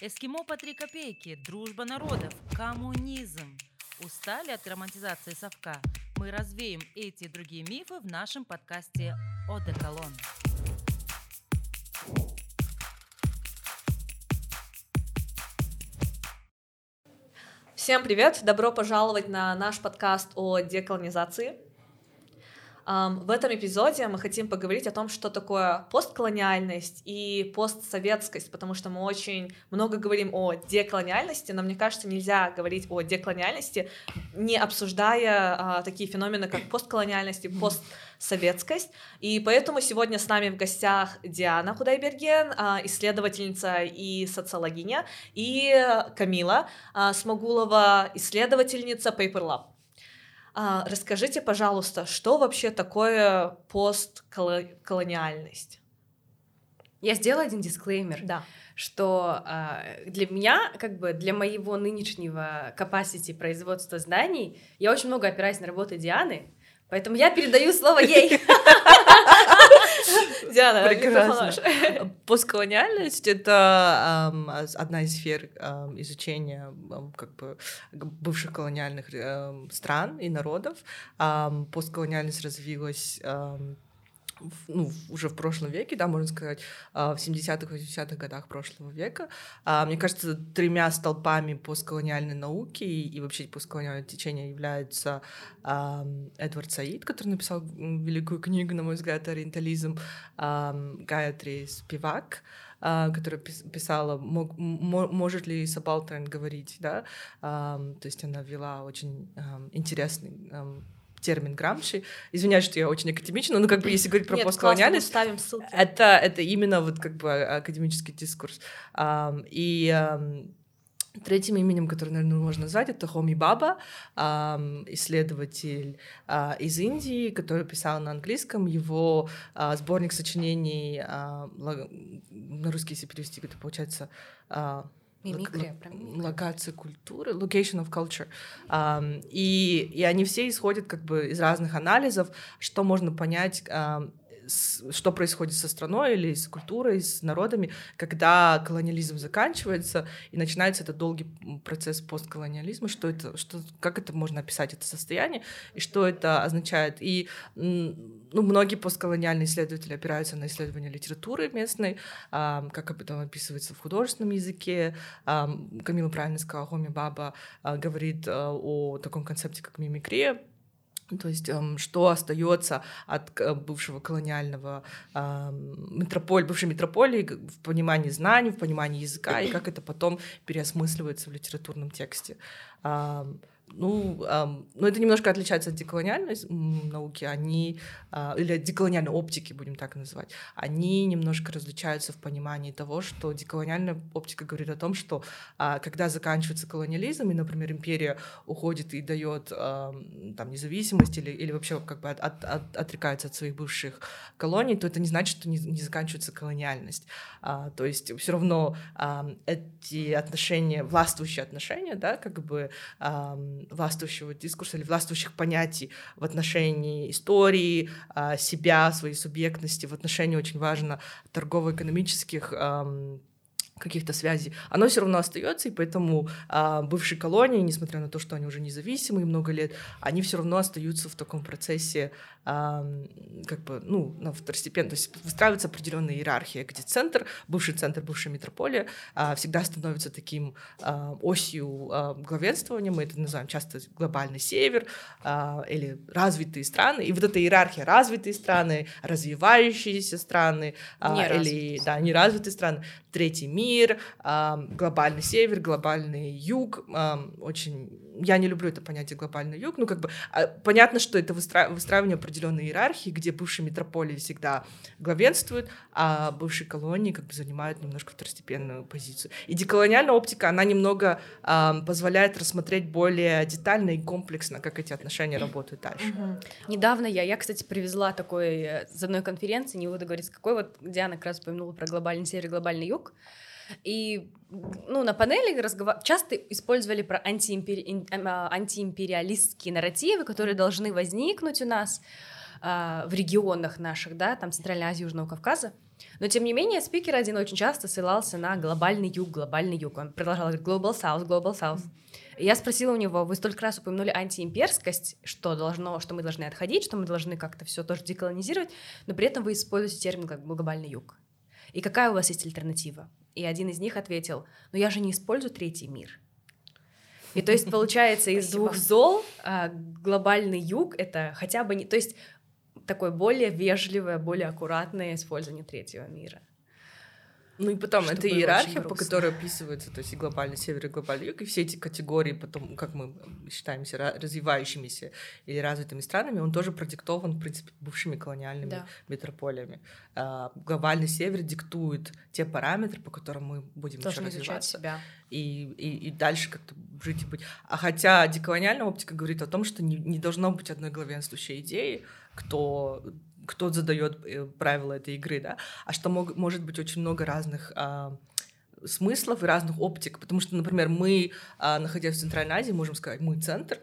Эскимо по три копейки, дружба народов, коммунизм. Устали от романтизации совка? Мы развеем эти и другие мифы в нашем подкасте «Одеколон». Всем привет! Добро пожаловать на наш подкаст о деколонизации. В этом эпизоде мы хотим поговорить о том, что такое постколониальность и постсоветскость, потому что мы очень много говорим о деколониальности, но мне кажется, нельзя говорить о деколониальности, не обсуждая а, такие феномены, как постколониальность и постсоветскость. И поэтому сегодня с нами в гостях Диана Худайберген, а, исследовательница и социологиня, и Камила а, Смогулова, исследовательница Paper Lab. А, расскажите, пожалуйста, что вообще такое постколониальность? Я сделала один дисклеймер. Да что э, для меня, как бы для моего нынешнего capacity производства зданий, я очень много опираюсь на работу Дианы, поэтому я передаю слово ей. Диана, прекрасно. Постколониальность — это одна из сфер изучения как бы бывших колониальных стран и народов. Постколониальность развилась ну, уже в прошлом веке, да, можно сказать, а, в 70-х, 80-х годах прошлого века. А, мне кажется, тремя столпами постколониальной науки и вообще постколониального течения являются Эдвард Саид, который написал великую книгу, на мой взгляд, «Ориентализм», Гаятри Спивак, а, которая писала, может ли Сабалтерн говорить, да, то есть она вела очень интересный термин Грамши. Извиняюсь, что я очень академична, но как бы если говорить про Нет, постколониальность, ставим ссылки. Это, это именно вот как бы академический дискурс. И Третьим именем, которое, наверное, можно назвать, это Хоми Баба, исследователь а, из Индии, который писал на английском. Его а, сборник сочинений а, на русский, если перевести, это получается Мимикрия, локация культуры, location of culture. Um, и, и они все исходят как бы из разных анализов, что можно понять um, что происходит со страной или с культурой, с народами, когда колониализм заканчивается и начинается этот долгий процесс постколониализма, что это, что, как это можно описать, это состояние, и что это означает. И ну, многие постколониальные исследователи опираются на исследования литературы местной, как об этом описывается в художественном языке. Камила правильно сказала, Хоми Баба а, говорит а, о таком концепте, как мимикрия, то есть, эм, что остается от бывшего колониального э, метрополь, бывшей метрополии в понимании знаний, в понимании языка, и как это потом переосмысливается в литературном тексте. Э, ну, эм, но это немножко отличается от деколониальной науки, они, э, или от деколониальной оптики, будем так называть, они немножко различаются в понимании того, что деколониальная оптика говорит о том, что э, когда заканчивается колониализм, и, например, империя уходит и дает э, там, независимость или, или вообще как бы от, от, от, отрекается от своих бывших колоний, то это не значит, что не, не заканчивается колониальность. А, то есть все равно а, эти отношения, властвующие отношения, да, как бы а, властвующего дискурса или властвующих понятий в отношении истории, а, себя, своей субъектности, в отношении очень важно торгово-экономических каких-то связей, оно все равно остается, и поэтому а, бывшие колонии, несмотря на то, что они уже независимые много лет, они все равно остаются в таком процессе, а, как бы, ну, на второстепенно, то есть выстраивается определенная иерархия, где центр, бывший центр, бывшая метрополия а, всегда становится таким а, осью а, главенствования, мы это называем часто глобальный север а, или развитые страны, и вот эта иерархия развитые страны, развивающиеся страны, а, или, да, неразвитые страны, третий мир, глобальный север, глобальный юг. Очень я не люблю это понятие глобальный юг. Ну, как бы а, понятно, что это выстраивание определенной иерархии, где бывшие метрополии всегда главенствуют, а бывшие колонии как бы занимают немножко второстепенную позицию. И деколониальная оптика, она немного позволяет рассмотреть более детально и комплексно, как эти отношения работают дальше. Угу. Недавно я, я, кстати, привезла такой э, с одной конференции, не буду говорить, с какой, вот Диана как раз упомянула про глобальный север и глобальный юг, и ну, на панели разговор... часто использовали про антиимпери... А, антиимпериалистские нарративы, которые должны возникнуть у нас э, в регионах наших, да, там Центральной Азии, Южного Кавказа. Но, тем не менее, спикер один очень часто ссылался на глобальный юг, глобальный юг. Он продолжал говорить Global South, Global South. И я спросила у него, вы столько раз упомянули антиимперскость, что должно, что мы должны отходить, что мы должны как-то все тоже деколонизировать, но при этом вы используете термин как глобальный юг. И какая у вас есть альтернатива? И один из них ответил, ну я же не использую третий мир. И то есть получается из двух зол а, глобальный юг это хотя бы не, то есть такое более вежливое, более аккуратное использование третьего мира. Ну и потом, Что это иерархия, по которой описывается, то есть и глобальный север, и глобальный юг, и все эти категории, потом, как мы считаемся ра- развивающимися или развитыми странами, он тоже продиктован, в принципе, бывшими колониальными Да. метрополиями. А, глобальный север диктует те параметры, по которым мы будем еще Должны изучать развиваться. себя. и, и, и дальше как-то жить и быть. А хотя деколониальная оптика говорит о том, что не, не должно быть одной главенствующей идеи, кто, кто задает э, правила этой игры, да, а что мог- может быть очень много разных а, смыслов и разных оптик, потому что, например, мы, а, находясь в Центральной Азии, можем сказать, мы центр,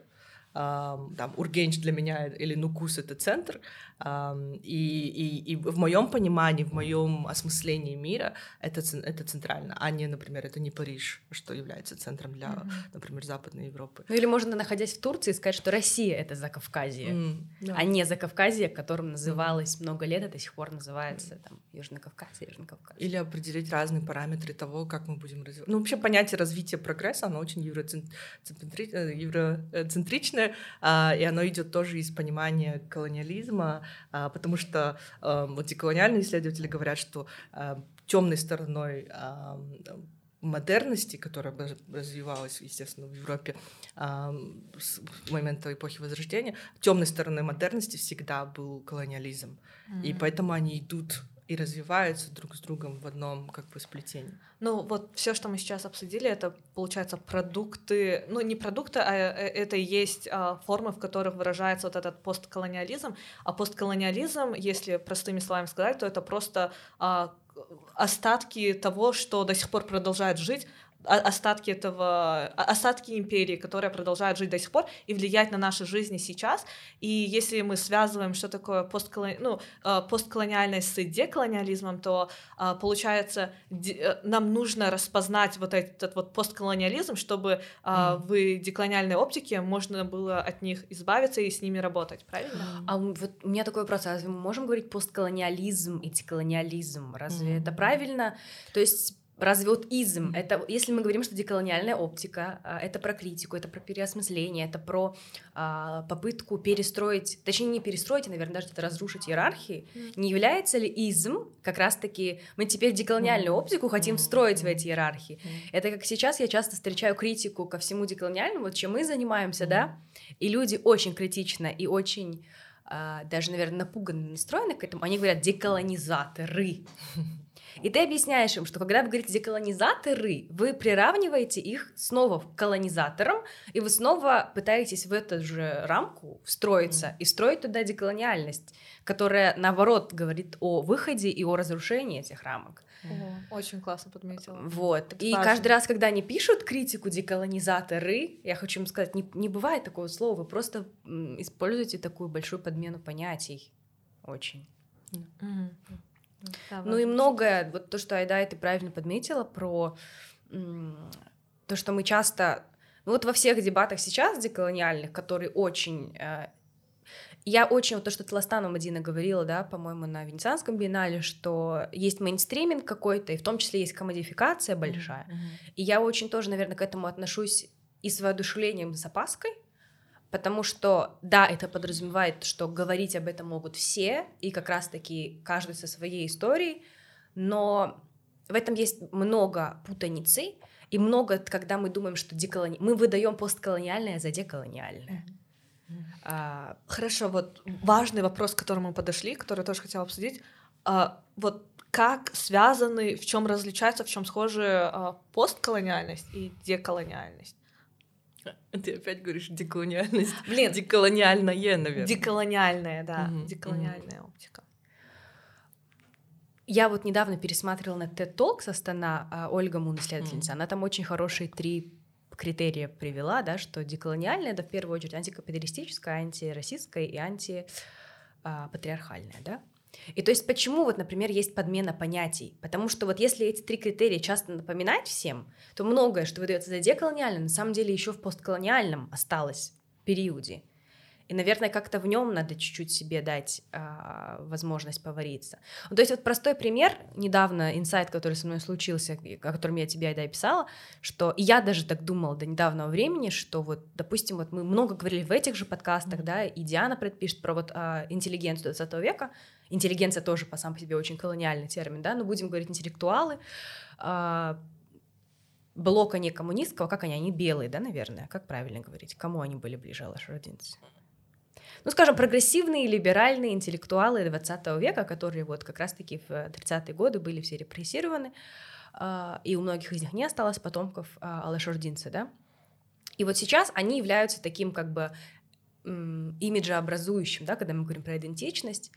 ам, там, Ургенч для меня или Нукус — это центр, и, и, и в моем понимании, в моем осмыслении мира это, это центрально, а не, например, это не Париж, что является центром для, например, Западной Европы. Ну или можно, находясь в Турции, сказать, что Россия — это Закавказье. Да. а не Закавказье, которым называлось много лет, и до сих пор называется там Южно-Кавказье, Южно-Кавказье. Или определить разные параметры того, как мы будем развиваться. Ну, вообще понятие развития прогресса, оно очень евроцен- центри- э, евроцентричное, а, и оно идет тоже из понимания колониализма, а, потому что а, вот деколониальные исследователи говорят, что темной стороной а, модерности, которая развивалась, естественно, в Европе а, с момента эпохи Возрождения, темной стороной модерности всегда был колониализм. И поэтому они идут и развиваются друг с другом в одном как бы сплетении. Ну, вот все, что мы сейчас обсудили, это, получается, продукты, ну, не продукты, а э, это и есть а, формы, в которых выражается вот этот постколониализм. А постколониализм, если простыми словами сказать, то это просто а, остатки того, что до сих пор продолжает жить, остатки этого, остатки империи, которая продолжает жить до сих пор и влиять на наши жизни сейчас. И если мы связываем, что такое постколони... ну, э, постколониальность с деколониализмом, то а, получается, э, нам нужно распознать вот этот вот постколониализм, чтобы а, в деколониальной оптике можно было от них избавиться и с ними работать, правильно? А вот у меня такой вопрос, разве мы можем говорить постколониализм и деколониализм? Разве это правильно? То есть Разве вот изм, это, если мы говорим, что деколониальная оптика, а, это про критику, это про переосмысление, это про а, попытку перестроить, точнее не перестроить, а, наверное, даже это разрушить иерархии, не является ли изм как раз-таки, мы теперь деколониальную оптику хотим встроить в эти иерархии? Это как сейчас я часто встречаю критику ко всему деколониальному, вот чем мы занимаемся, да, и люди очень критично и очень а, даже, наверное, напуганно настроены к этому, они говорят деколонизаторы. И ты объясняешь им, что когда вы говорите деколонизаторы, вы приравниваете их снова к колонизаторам, и вы снова пытаетесь в эту же рамку встроиться и строить туда деколониальность, которая, наоборот, говорит о выходе и о разрушении этих рамок. О, очень классно подметила. Вот. Это и важно. каждый раз, когда они пишут критику деколонизаторы, я хочу им сказать, не, не бывает такого слова, вы просто используете такую большую подмену понятий. Очень. Мгм. Да, Ну и многое, вот то, что Айда, ты правильно подметила про то, что мы часто, ну вот во всех дебатах сейчас деколониальных, которые очень э, я очень, вот то, что Тластанова Мадина говорила, да, по-моему, на Венецианском биеннале, что есть мейнстриминг какой-то, и в том числе есть комодификация большая. И я очень тоже, наверное, к этому отношусь и с воодушевлением, и с опаской, потому что, да, это подразумевает, что говорить об этом могут все, и как раз-таки каждый со своей историей, но в этом есть много путаницы, и много, когда мы думаем, что деколони... мы выдаем постколониальное за деколониальное. А, Хорошо, вот важный вопрос, к которому мы подошли, который я тоже хотела обсудить. А, вот как связаны, в чем различаются, в чем схожи а, постколониальность и деколониальность? Ты опять говоришь деколониальность. Блин, Деколониальное, наверное. деколониальная, да, Мгм, деколониальная оптика. Я вот недавно пересматривала на TED Talk со Астана а, Ольга Мун, исследовательница. Мгм. Она там очень хорошие три критерия привела, да, что деколониальное это в первую очередь антикапиталистическое, антироссийское и антипатриархальное, да. И то есть почему вот, например, есть подмена понятий? Потому что вот если эти три критерия часто напоминать всем, то многое, что выдается за деколониальным, на самом деле еще в постколониальном осталось периоде. И, наверное, как-то в нем надо чуть-чуть себе дать а, возможность повариться. Ну, то есть вот простой пример, недавно инсайт, который со мной случился, о котором я тебе да, и писала, что и я даже так думала до недавнего времени, что вот, допустим, вот мы много говорили в этих же подкастах, да, и Диана предпишет про вот а, интеллигенцию 20 века, интеллигенция тоже по сам по себе очень колониальный термин, да, но будем говорить интеллектуалы, а, блока не коммунистского, как они, они белые, да, наверное, как правильно говорить, кому они были ближе, Алаш Родинец? ну, скажем, прогрессивные либеральные интеллектуалы 20 века, которые вот как раз-таки в 30-е годы были все репрессированы, а, и у многих из них не осталось потомков Алашординца, да. И вот сейчас они являются таким как бы имиджеобразующим, да, когда мы говорим про идентичность,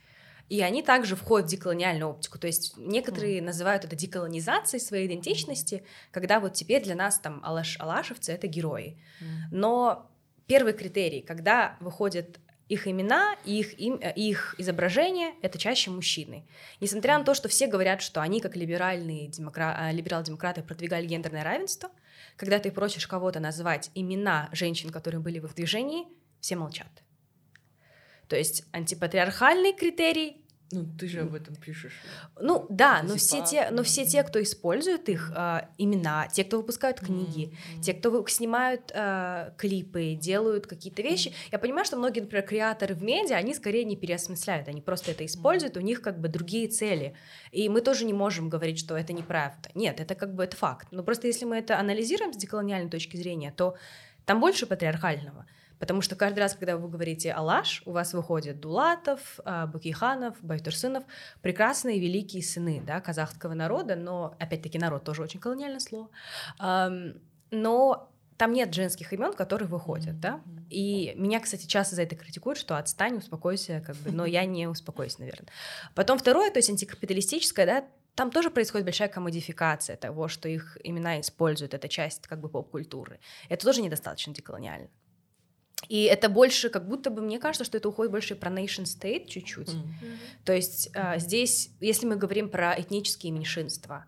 и они также входят в деколониальную оптику. То есть некоторые mm. называют это деколонизацией своей идентичности, когда вот теперь для нас там алаш, алашевцы — это герои. Mm. Но первый критерий, когда выходит их имена и их, им, э, их изображения — это чаще мужчины. Несмотря на то, что все говорят, что они, как либеральные демокра... Э, либерал-демократы, продвигали гендерное равенство, когда ты просишь кого-то назвать имена женщин, которые были в их движении, все молчат. То есть антипатриархальный критерий ну, ты же об этом пишешь. Ну, да, но все, те, но все те, кто использует их э, имена, те, кто выпускают книги, mm-hmm. те, кто снимают э, клипы, делают какие-то вещи, я понимаю, что многие, например, креаторы в медиа, они скорее не переосмысляют, они просто это используют, mm-hmm. у них как бы другие цели. И мы тоже не можем говорить, что это неправда. Нет, это как бы это факт. Но просто если мы это анализируем с деколониальной точки зрения, то там больше патриархального. Потому что каждый раз, когда вы говорите «Алаш», у вас выходит Дулатов, а, Бакиханов, Байтурсынов, прекрасные великие сыны да, казахского народа, но, опять-таки, народ тоже очень колониальное слово. Но там нет женских имен, которые выходят, да. И меня, кстати, часто за это критикуют, что отстань, успокойся, как бы, но я не успокоюсь, наверное. Потом второе, то есть антикапиталистическое, да, там тоже происходит большая комодификация того, что их имена используют, это часть как бы поп-культуры. Это тоже недостаточно деколониально. И это больше, как будто бы, мне кажется, что это уходит больше про nation state чуть-чуть. Mm-hmm. То есть а, здесь, если мы говорим про этнические меньшинства,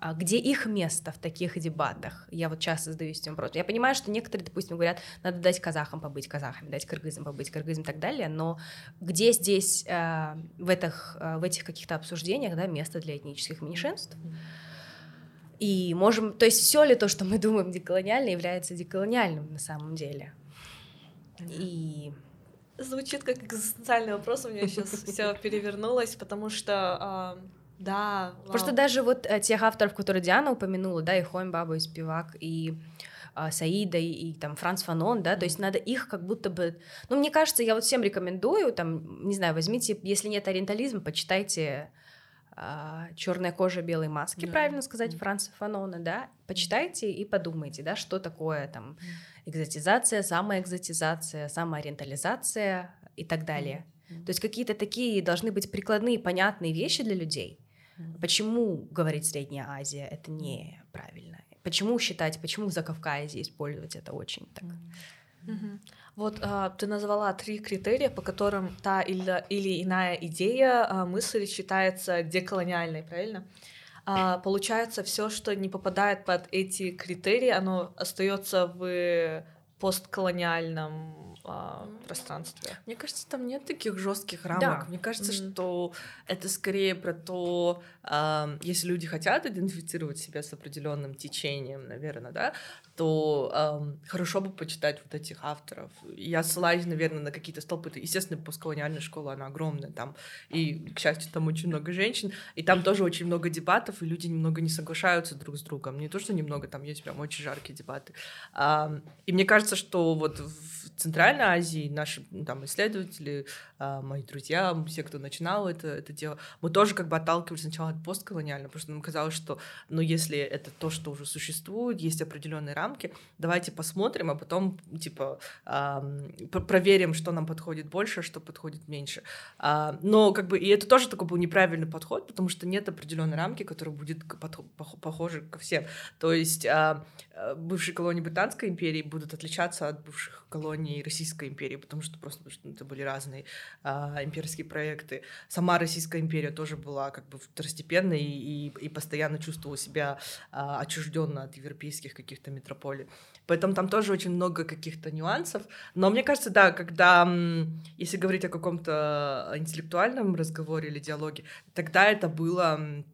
а где их место в таких дебатах? Я вот часто задаюсь этим вопросом. Я понимаю, что некоторые, допустим, говорят, надо дать казахам побыть казахами, дать кыргызам побыть кыргызам и так далее, но где здесь э, в, этих, э, в этих каких-то обсуждениях да, место для этнических меньшинств? И можем, то есть все ли то, что мы думаем деколониально, является деколониальным на самом деле? И звучит как экзистенциальный вопрос, у меня сейчас все перевернулось, потому что да. Потому что даже вот э, тех авторов, которые Диана упомянула, да, и Хойм Баба, и Спивак, и а, Саида, и, и там Франц Фанон, да, то есть надо их как будто бы... Ну, мне кажется, я вот всем рекомендую, там, не знаю, возьмите, если нет ориентализма, почитайте а, черная кожа белой маски, да. правильно сказать, Франца Фанона, да, почитайте и подумайте, да, что такое там экзотизация, самоэкзотизация, самоориентализация и так далее. Mm-hmm. То есть какие-то такие должны быть прикладные, понятные вещи для людей. Mm-hmm. Почему говорить Средняя Азия это неправильно? Почему считать, почему в Закавказье использовать это очень так? Mm-hmm. Вот а, ты назвала три критерия, по которым та или, или иная идея, а, мысль считается деколониальной, правильно? А, получается, все, что не попадает под эти критерии, оно остается в постколониальном а, пространстве. Мне кажется, там нет таких жестких рамок. Да. Мне кажется, mm-hmm. что это скорее про то, э, если люди хотят идентифицировать себя с определенным течением, наверное, да, то э, хорошо бы почитать вот этих авторов. Я ссылаюсь, наверное, на какие-то столпы. Естественно, постколониальная школа, она огромная там, и, к счастью, там очень много женщин, и там тоже очень много дебатов, и люди немного не соглашаются друг с другом. Не то, что немного, там есть прям очень жаркие дебаты. Э, и мне кажется, что вот в Центральной Азии наши ну, там исследователи, э, мои друзья, все, кто начинал это, это дело, мы тоже как бы отталкивались сначала от постколониального, потому что нам казалось, что, ну, если это то, что уже существует, есть определенные рамки, рамки, давайте посмотрим, а потом, типа, проверим, что нам подходит больше, что подходит меньше. А, но, как бы, и это тоже такой был неправильный подход, потому что нет определенной рамки, которая будет похожа ко всем. То есть а, бывшие колонии Британской империи будут отличаться от бывших колоний Российской империи, потому что просто потому что это были разные а, имперские проекты. Сама Российская империя тоже была как бы второстепенной и, и постоянно чувствовала себя а, отчужденно от европейских каких-то метрополий. Поэтому там тоже очень много каких-то нюансов. Но мне кажется, да, когда, если говорить о каком-то интеллектуальном разговоре или диалоге, тогда это было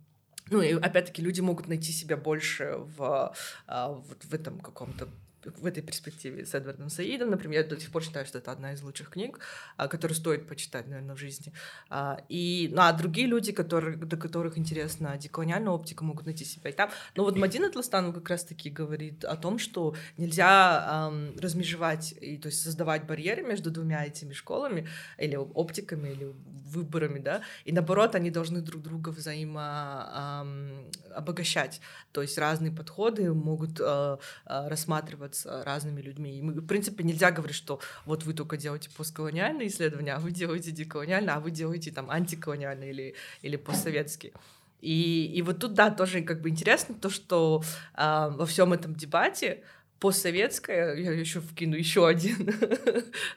ну и опять-таки люди могут найти себя больше в, а, вот в этом каком-то в этой перспективе с Эдвардом Саидом, например, я до сих пор считаю, что это одна из лучших книг, а, которую стоит почитать, наверное, в жизни. А, и, ну, а другие люди, которые, до которых интересна деколониальная оптика, могут найти себя и там. Но вот Мадина Тластанова как раз-таки говорит о том, что нельзя эм, размежевать, и, то есть создавать барьеры между двумя этими школами, или оптиками, или выборами, да, и наоборот, они должны друг друга взаимо эм, обогащать. То есть разные подходы могут э, э, рассматриваться э, разными людьми. И мы, в принципе, нельзя говорить, что вот вы только делаете постколониальные исследования, а вы делаете деколониальные, а вы делаете там антиколониальные или, или постсоветские. И, и вот тут, да, тоже как бы интересно то, что э, во всем этом дебате постсоветская, я еще вкину еще один,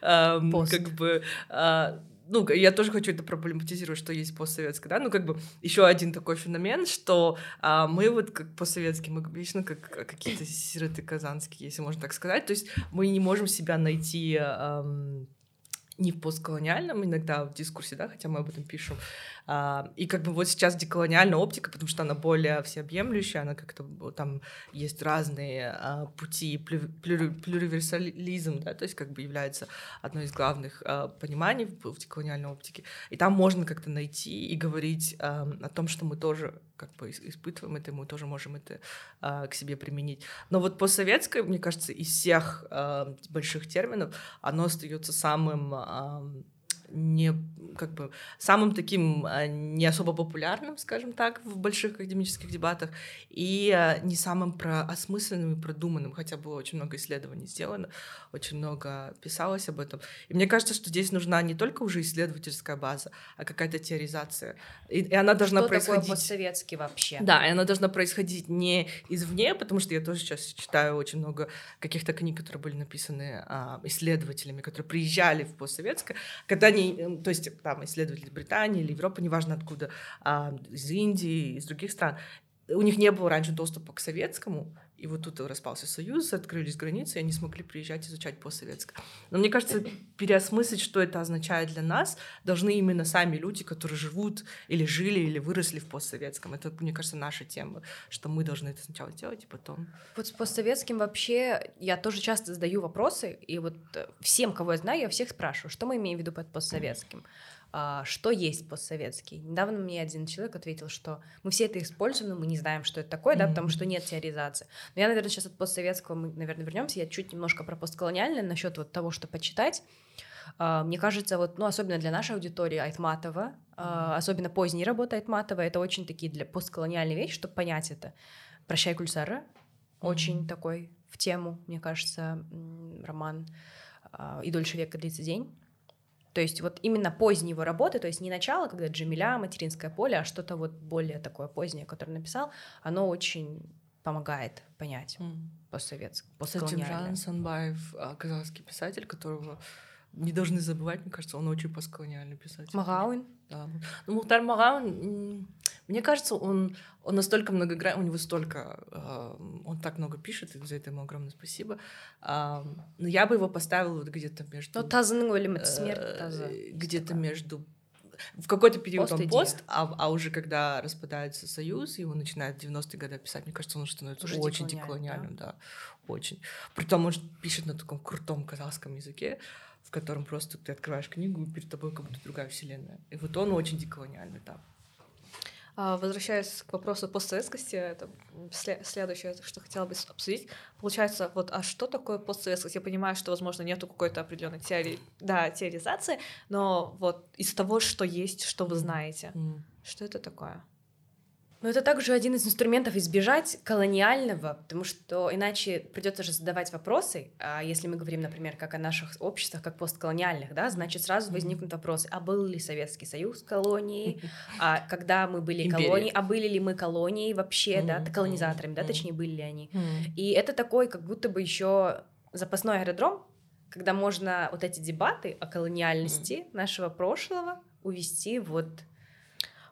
как бы а, ну, я тоже хочу это проблематизировать, что есть постсоветское, да, ну, как бы еще один такой феномен, что а, мы вот как постсоветские, мы вечно как какие-то сироты казанские, если можно так сказать, то есть мы не можем себя найти эм, не в постколониальном иногда в дискурсе, да, хотя мы об этом пишем, и как бы вот сейчас деколониальная оптика, потому что она более всеобъемлющая, она как-то там есть разные а, пути, плюриверсализм, да, то есть как бы является одной из главных а, пониманий в, деколониальной оптике. И там можно как-то найти и говорить а, о том, что мы тоже как бы испытываем это, мы тоже можем это а, к себе применить. Но вот постсоветское, мне кажется, из всех а, больших терминов, оно остается самым а, не как бы самым таким а, не особо популярным, скажем так, в больших академических дебатах, и а, не самым про осмысленным и продуманным, хотя было очень много исследований сделано, очень много писалось об этом. И мне кажется, что здесь нужна не только уже исследовательская база, а какая-то теоризация. И, и она должна что происходить... Такое постсоветский вообще? Да, и она должна происходить не извне, потому что я тоже сейчас читаю очень много каких-то книг, которые были написаны а, исследователями, которые приезжали в постсоветское, когда они, эм, то есть там исследователи Британии или Европы, неважно откуда, а, из Индии, из других стран, у них не было раньше доступа к советскому, и вот тут распался Союз, открылись границы, и они смогли приезжать изучать постсоветское. Но мне кажется, переосмыслить, что это означает для нас, должны именно сами люди, которые живут или жили, или выросли в постсоветском. Это, мне кажется, наша тема, что мы должны это сначала делать, и потом... Вот с постсоветским вообще я тоже часто задаю вопросы, и вот всем, кого я знаю, я всех спрашиваю, что мы имеем в виду под постсоветским. А, что есть постсоветский. Недавно мне один человек ответил, что мы все это используем, но мы не знаем, что это такое, mm-hmm. да, потому что нет теоризации. Но я, наверное, сейчас от постсоветского мы, наверное, вернемся. Я чуть немножко про постколониальное насчет вот того, что почитать. Uh, мне кажется, вот, ну, особенно для нашей аудитории Айтматова, uh, особенно поздние работы Айтматова, это очень такие для постколониальные вещи, чтобы понять это. «Прощай, Кульсара» mm-hmm. очень такой в тему, мне кажется, роман «И дольше века длится день». То есть вот именно поздней его работы, то есть не начало, когда Джамиля, материнское поле, а что-то вот более такое позднее, которое написал, оно очень помогает понять mm. постсоветское, Кстати, Жан Санбаев, а, казахский писатель, которого не должны забывать, мне кажется, он очень постколониальный писатель. Магауин? Да. Ну, Мухтар Магауин, мне кажется, он, он настолько многогранный, у него столько, э, он так много пишет, и за это ему огромное спасибо. Э, но я бы его поставила вот где-то между... Ну, тазының өлімі, смерть таза. Где-то между в какой-то период пост он пост, а, а уже когда распадается союз, и он начинает в 90-е годы писать, мне кажется, он становится уже очень деколониальным, да? да, очень. Притом он пишет на таком крутом казахском языке, в котором просто ты открываешь книгу, и перед тобой как будто другая вселенная. И вот он очень деколониальный, да. А, возвращаясь к вопросу постсоветскости, это следующее, что хотела бы обсудить. Получается, вот, а что такое постсоветскость? Я понимаю, что, возможно, нету какой-то определенной теории, да, теоризации, но вот из того, что есть, что вы знаете, mm. что это такое? Но это также один из инструментов избежать колониального, потому что иначе придется же задавать вопросы. А если мы говорим, например, как о наших обществах, как постколониальных, да, значит сразу возникнут вопросы: а был ли Советский Союз колонией? А когда мы были колонией? А были ли мы колонией вообще, да, колонизаторами, да, точнее были ли они? И это такой, как будто бы еще запасной аэродром, когда можно вот эти дебаты о колониальности нашего прошлого увести вот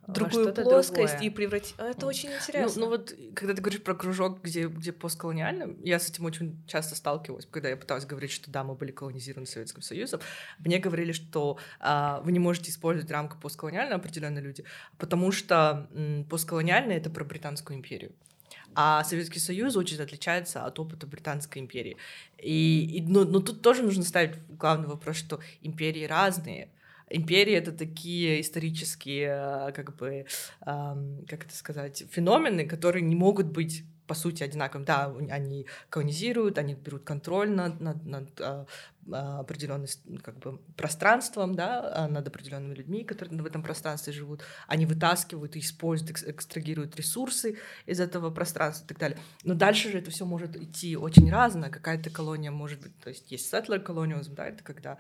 другую плоскость другое. и превратить. А это mm. очень интересно. Ну, ну вот, когда ты говоришь про кружок, где, где постколониально, я с этим очень часто сталкивалась, когда я пыталась говорить, что да, мы были колонизированы Советским Союзом, мне говорили, что а, вы не можете использовать рамку постколониально определенные люди, потому что м, постколониально это про Британскую империю. А Советский Союз очень отличается от опыта Британской империи. И, и но, но тут тоже нужно ставить главный вопрос, что империи разные, империи это такие исторические, э, как бы, как это сказать, феномены, которые не могут быть по сути одинаковым. Да, они колонизируют, они берут контроль над, над, над а, а, определенным как бы, пространством, да, а, над определенными людьми, которые в этом пространстве живут. Они вытаскивают используют, экстрагируют ресурсы из этого пространства и так далее. Но дальше же это все может идти очень разно. Какая-то колония может быть, то есть есть settler colonialism, да, это когда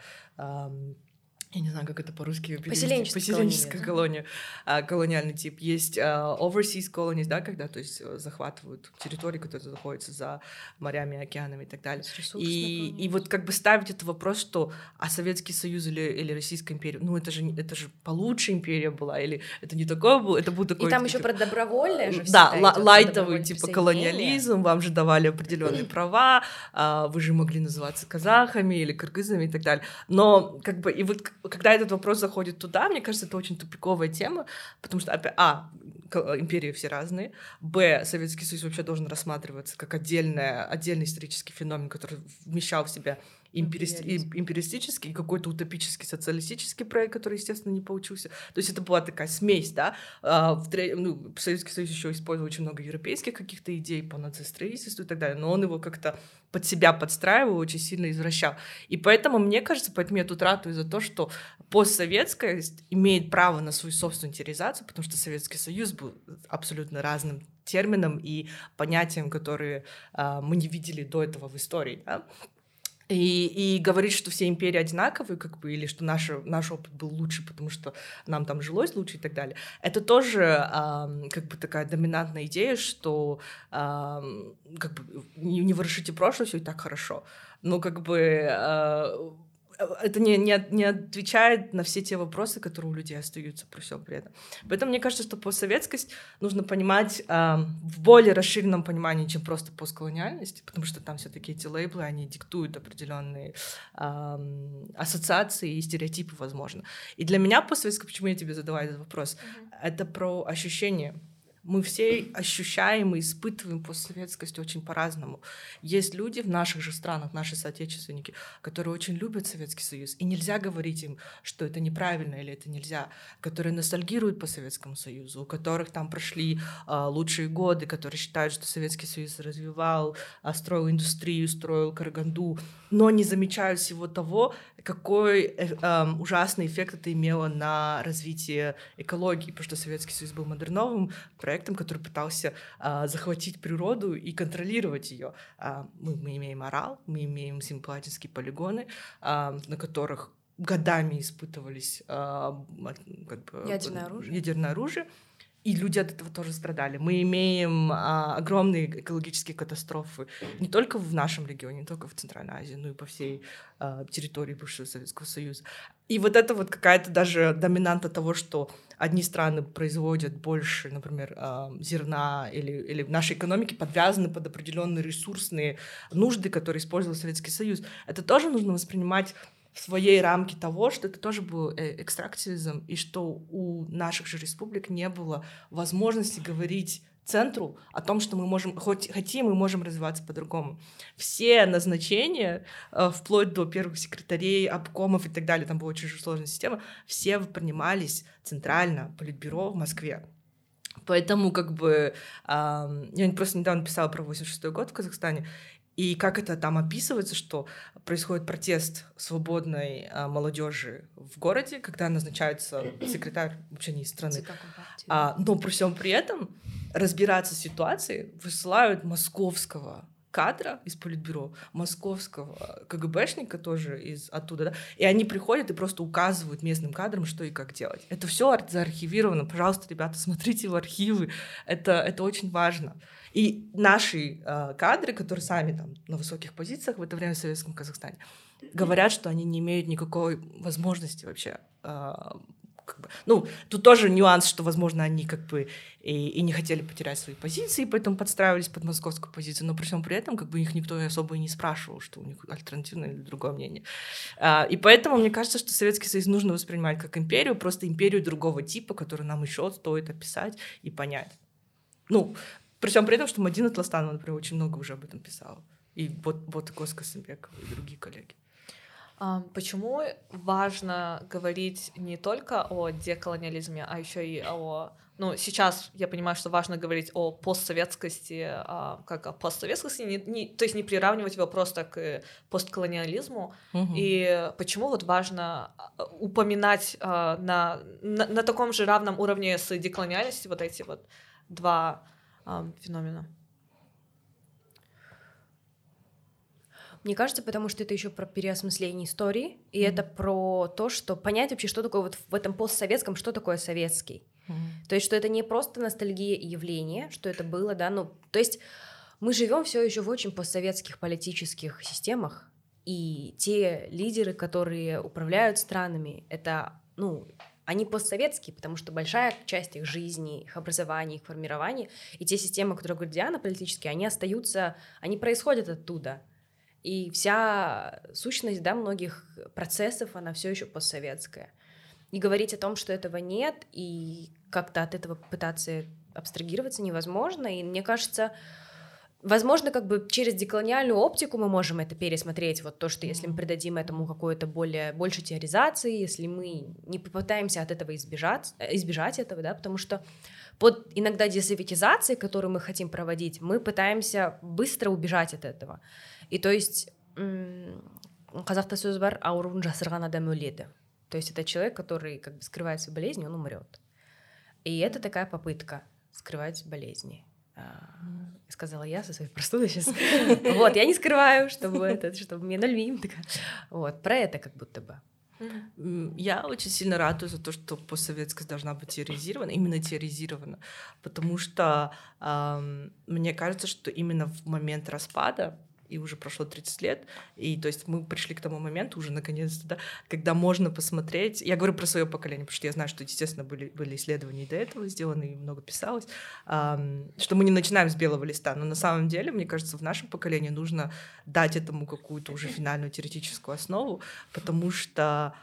я не знаю, как это по-русски Поселенческая, Поселенческая колония, а, колониальный тип. Есть а, overseas colonies, да, когда, то есть, э, захватывают территории, которые находятся за морями, океанами и так далее. И, и вот как бы ставить этот вопрос, что а Советский Союз или, или Российская империя, ну это же, это же получше империя была, или это не такое было, это был такой... И там еще про добровольное же Да, лайтовый типа колониализм, вам же давали определенные права, а, вы же могли называться казахами или кыргызами и так далее. Но как бы, и вот когда этот вопрос заходит туда, мне кажется, это очень тупиковая тема, потому что, а, империи все разные, б, Советский Союз вообще должен рассматриваться как отдельная, отдельный исторический феномен, который вмещал в себя империалистический какой-то утопический социалистический проект, который, естественно, не получился. То есть это была такая смесь, да. А, в, ну, Советский Союз еще использовал очень много европейских каких-то идей по нацистроительству и так далее, но он его как-то под себя подстраивал, очень сильно извращал. И поэтому, мне кажется, поэтому я тут ратую за то, что постсоветская имеет право на свою собственную интеризацию, потому что Советский Союз был абсолютно разным термином и понятием, которые э, мы не видели до этого в истории. Да? И, и говорить, что все империи одинаковые, как бы, или что наш, наш опыт был лучше, потому что нам там жилось лучше и так далее, это тоже э, как бы такая доминантная идея, что э, как бы не, не ворошите прошлое, все и так хорошо. Но как бы э, это не, не, не отвечает на все те вопросы, которые у людей остаются при всем при этом. Поэтому мне кажется, что постсоветскость нужно понимать э, в более расширенном понимании, чем просто постколониальность, потому что там все-таки эти лейблы, они диктуют определенные э, ассоциации и стереотипы, возможно. И для меня постсоветская, почему я тебе задаваю этот вопрос, mm-hmm. это про ощущение мы все ощущаем и испытываем постсоветскость очень по-разному. Есть люди в наших же странах, наши соотечественники, которые очень любят Советский Союз, и нельзя говорить им, что это неправильно или это нельзя, которые ностальгируют по Советскому Союзу, у которых там прошли а, лучшие годы, которые считают, что Советский Союз развивал, а, строил индустрию, строил Караганду, но не замечают всего того, какой э, э, ужасный эффект это имело на развитие экологии, потому что Советский Союз был модерновым проектом, который пытался э, захватить природу и контролировать ее. Э, мы, мы имеем орал, мы имеем симплатинские полигоны, э, на которых годами испытывались э, как бы, ядерное оружие. ядерное оружие и люди от этого тоже страдали. Мы имеем а, огромные экологические катастрофы не только в нашем регионе, не только в Центральной Азии, но и по всей а, территории бывшего Советского Союза. И вот это вот какая-то даже доминанта того, что одни страны производят больше, например, а, зерна или, или в нашей экономике подвязаны под определенные ресурсные нужды, которые использовал Советский Союз. Это тоже нужно воспринимать в своей рамке того, что это тоже был э, экстрактивизм, и что у наших же республик не было возможности говорить центру о том, что мы можем, хоть хотим, мы можем развиваться по-другому. Все назначения, э, вплоть до первых секретарей, обкомов и так далее, там была очень сложная система, все принимались центрально, политбюро в Москве. Поэтому как бы... Я просто недавно писала про 86 год в Казахстане, и как это там описывается, что происходит протест свободной а, молодежи в городе, когда назначается секретарь вообще не из страны. А, но при всем при этом разбираться с ситуацией, высылают московского кадра из политбюро, московского КГБшника тоже из оттуда, да, и они приходят и просто указывают местным кадрам, что и как делать. Это все заархивировано. Пожалуйста, ребята, смотрите в архивы. Это, это очень важно. И наши э, кадры, которые сами там на высоких позициях в это время в Советском Казахстане, говорят, что они не имеют никакой возможности вообще э, как бы, ну, тут тоже нюанс, что, возможно, они как бы и, и не хотели потерять свои позиции, поэтому подстраивались под московскую позицию, но при всем при этом как бы их никто особо и не спрашивал, что у них альтернативное или другое мнение. А, и поэтому мне кажется, что Советский Союз нужно воспринимать как империю, просто империю другого типа, которую нам еще стоит описать и понять. Ну, при всем при этом, что Мадина Тластанова, например, очень много уже об этом писала. И вот, вот Коска Сымбекова и другие коллеги. Почему важно говорить не только о деколониализме, а еще и о... Ну, сейчас я понимаю, что важно говорить о постсоветскости, а, как о постсоветскости, не, не, то есть не приравнивать его просто к постколониализму. Угу. И почему вот важно а, упоминать а, на, на, на таком же равном уровне с деколониальностью вот эти вот два феномена? Мне кажется, потому что это еще про переосмысление истории, и mm-hmm. это про то, что понять вообще, что такое вот в этом постсоветском, что такое советский. Mm-hmm. То есть, что это не просто ностальгия и явление, что это было, да, ну, то есть мы живем все еще в очень постсоветских политических системах, и те лидеры, которые управляют странами, это, ну, они постсоветские, потому что большая часть их жизни, их образования, их формирования, и те системы, которые говорит Диана, политические, они остаются, они происходят оттуда. И вся сущность да, многих процессов, она все еще постсоветская. И говорить о том, что этого нет, и как-то от этого пытаться абстрагироваться невозможно. И мне кажется, возможно, как бы через деколониальную оптику мы можем это пересмотреть. Вот то, что если мы придадим этому какое-то более, больше теоризации, если мы не попытаемся от этого избежать, избежать этого, да, потому что под иногда десоветизацией, которую мы хотим проводить, мы пытаемся быстро убежать от этого. И то есть қазақта сөз бар ауруын жасырған адам өледі то есть это человек который как бы скрывает свою болезнь он умрет и это такая попытка скрывать болезни сказала я со своей простудой сейчас вот я не скрываю чтобы это чтобы мне нальвим вот про это как будто бы. Я очень сильно радуюсь за то, что постсоветскость должна быть теоризирована, именно теоризирована, потому что мне кажется, что именно в момент распада и уже прошло 30 лет, и то есть мы пришли к тому моменту уже наконец-то, да, когда можно посмотреть, я говорю про свое поколение, потому что я знаю, что, естественно, были, были исследования до этого сделаны, и много писалось, что мы не начинаем с белого листа, но на самом деле, мне кажется, в нашем поколении нужно дать этому какую-то уже финальную теоретическую основу, потому что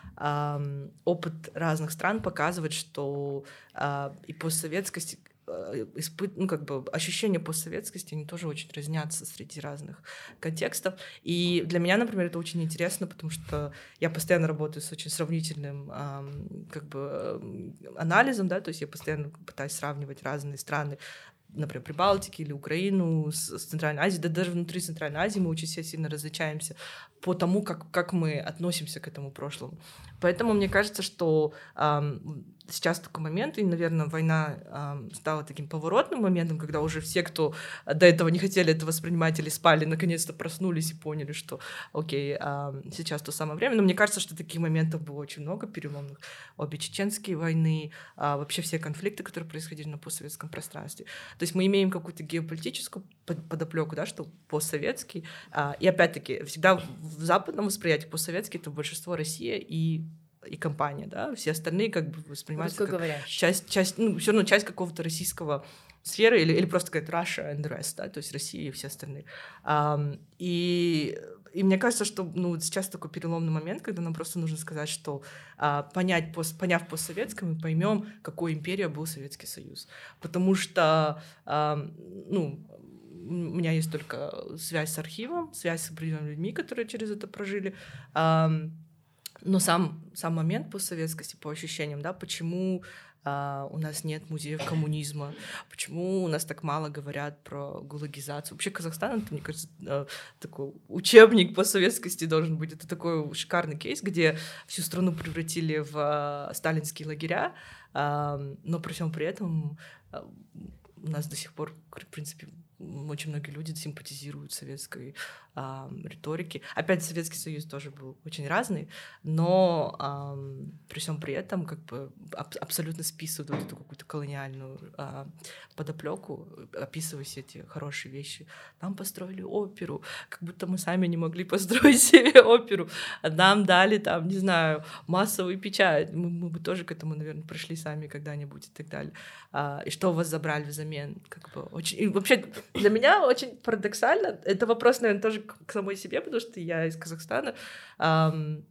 опыт разных стран показывает, что э, и постсоветскость Э, испыт, ну, как бы ощущения постсоветскости, они тоже очень разнятся среди разных контекстов. И для меня, например, это очень интересно, потому что я постоянно работаю с очень сравнительным эм, как бы анализом, да, то есть я постоянно пытаюсь сравнивать разные страны, например, Прибалтики или Украину с, с Центральной Азией, да даже внутри Центральной Азии мы очень сильно различаемся по тому, как, как мы относимся к этому прошлому. Поэтому мне кажется, что эм, сейчас такой момент, и, наверное, война э, стала таким поворотным моментом, когда уже все, кто до этого не хотели это воспринимать или спали, наконец-то проснулись и поняли, что, окей, э, сейчас то самое время. Но мне кажется, что таких моментов было очень много переломных. Обе чеченские войны, э, вообще все конфликты, которые происходили на постсоветском пространстве. То есть мы имеем какую-то геополитическую подоплеку, да, что постсоветский. Э, и опять-таки, всегда в западном восприятии постсоветский это большинство Россия и и компания, да, все остальные как бы воспринимаются как часть, часть, ну, все равно часть какого-то российского сферы или, или просто сказать Russia and the rest, да, то есть Россия и все остальные. Um, и, и мне кажется, что ну, сейчас такой переломный момент, когда нам просто нужно сказать, что uh, понять, пост, поняв постсоветское, мы поймем, какой империя был Советский Союз. Потому что, uh, ну, у меня есть только связь с архивом, связь с определенными людьми, которые через это прожили. Um, но сам, сам момент постсоветскости, по ощущениям, да, почему Uh, у нас нет музея коммунизма, почему у нас так мало говорят про гулагизацию. Вообще Казахстан, это, мне кажется, uh, такой учебник по советскости должен быть. Это такой шикарный кейс, где всю страну превратили в uh, сталинские лагеря, но при всем при этом у нас до сих пор, в принципе, очень многие люди симпатизируют советской э, риторике. Опять Советский Союз тоже был очень разный, но э, при всем при этом как бы аб- абсолютно списывают вот эту какую-то колониальную э, подоплеку, описывая все эти хорошие вещи. Нам построили оперу, как будто мы сами не могли построить себе оперу. Нам дали там, не знаю, массовую печать. Мы, мы бы тоже к этому, наверное, пришли сами когда-нибудь и так далее. А, и что у вас забрали взамен? Как бы очень... И вообще для меня очень парадоксально. Это вопрос, наверное, тоже к самой себе, потому что я из Казахстана. Эм,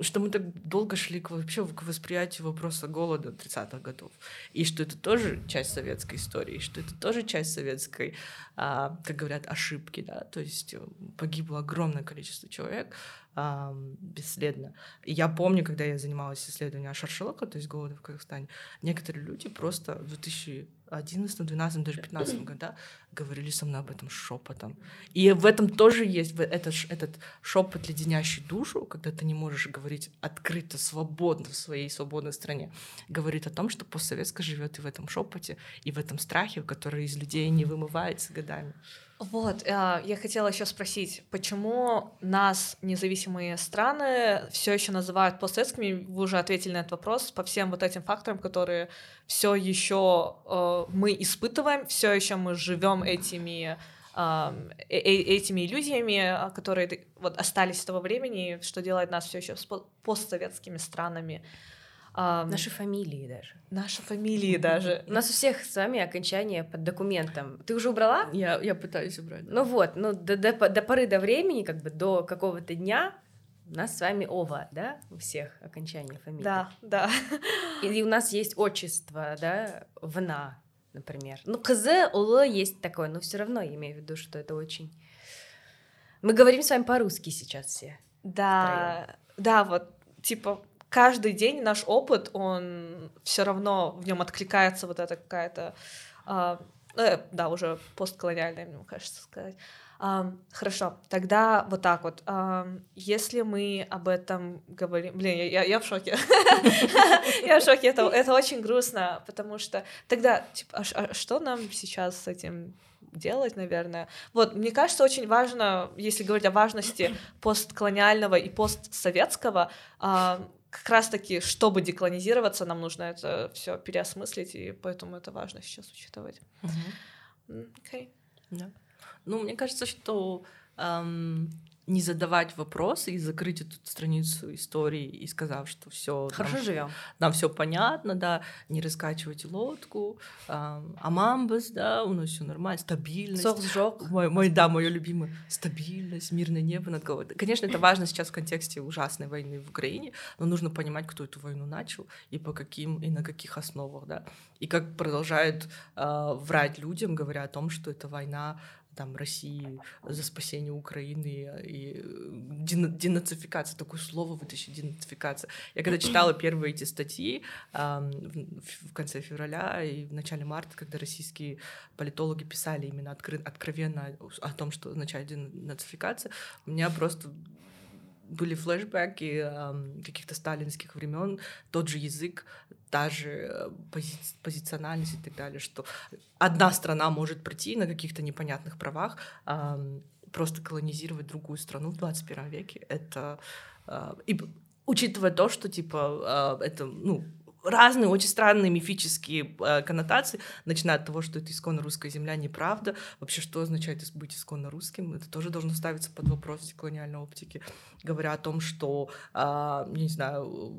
что мы так долго шли к, вообще к восприятию вопроса голода 30-х годов. И что это тоже часть советской истории, что это тоже часть советской, а, как говорят, ошибки. Да? То есть э, погибло огромное количество человек бесследно. И я помню, когда я занималась исследованием Шаршилока, то есть голода в Казахстане, некоторые люди просто в 2000 11, 12, даже 15 года говорили со мной об этом шепотом. И в этом тоже есть этот, этот шепот, леденящий душу, когда ты не можешь говорить открыто, свободно в своей свободной стране. Говорит о том, что постсоветская живет и в этом шепоте, и в этом страхе, который из людей не вымывается годами. Вот, а, я хотела еще спросить, почему нас, независимые страны, все еще называют постсоветскими? Вы уже ответили на этот вопрос по всем вот этим факторам, которые все еще э, мы испытываем, все еще мы живем этими э, э, этими иллюзиями, которые вот остались с того времени, что делает нас все еще постсоветскими странами. Наши фамилии даже. Наши фамилии даже. У нас у всех с вами окончание под документом. Ты уже убрала? Я, я пытаюсь убрать. Да. Ну вот, ну до, до, до поры до времени, как бы до какого-то дня у нас с вами ова, да, у всех окончание фамилии. Да, да. И у нас есть отчество, да, вна, например. Ну, кз, улы есть такое, но все равно я имею в виду, что это очень... Мы говорим с вами по-русски сейчас все. Да, втроем. да, вот, типа, каждый день наш опыт, он все равно в нем откликается вот эта какая-то, э, э, да, уже постколониальная, мне кажется сказать. Uh, хорошо, тогда вот так вот. Uh, если мы об этом говорим... Блин, я, я, я в шоке. Я в шоке, это, это очень грустно, потому что тогда, типа, а, а что нам сейчас с этим делать, наверное. Вот, мне кажется, очень важно, если говорить о важности постколониального и постсоветского, как раз-таки, чтобы деколонизироваться, нам нужно это все переосмыслить, и поэтому это важно сейчас учитывать. Угу. Okay. Да. Ну, мне кажется, что эм, не задавать вопросы и закрыть эту страницу истории и сказав, что все хорошо нам, живем, нам все понятно, да, не раскачивать лодку, а, амамбас, да, у нас все нормально, стабильность. Сок мой, мой, да, мое любимое, стабильность, мирное небо над головой. Конечно, это важно сейчас в контексте ужасной войны в Украине, но нужно понимать, кто эту войну начал и по каким и на каких основах, да, и как продолжают э, врать людям, говоря о том, что эта война там России за спасение Украины и денацификация, такое слово вытащить, денацификация. Я когда читала первые эти статьи в конце февраля и в начале марта, когда российские политологи писали именно откровенно о том, что означает денацификация, у меня просто были флешбеки каких-то сталинских времен, тот же язык, та же э, пози позициональность и так далее, что одна страна может прийти на каких-то непонятных правах, просто колонизировать другую страну в 21 веке. Это э, и учитывая то, что типа э, это ну разные очень странные мифические э, коннотации, начиная от того, что это исконно русская земля, неправда. Вообще, что означает быть исконно русским? Это тоже должно ставиться под вопрос колониальной оптики, говоря о том, что, э, не знаю,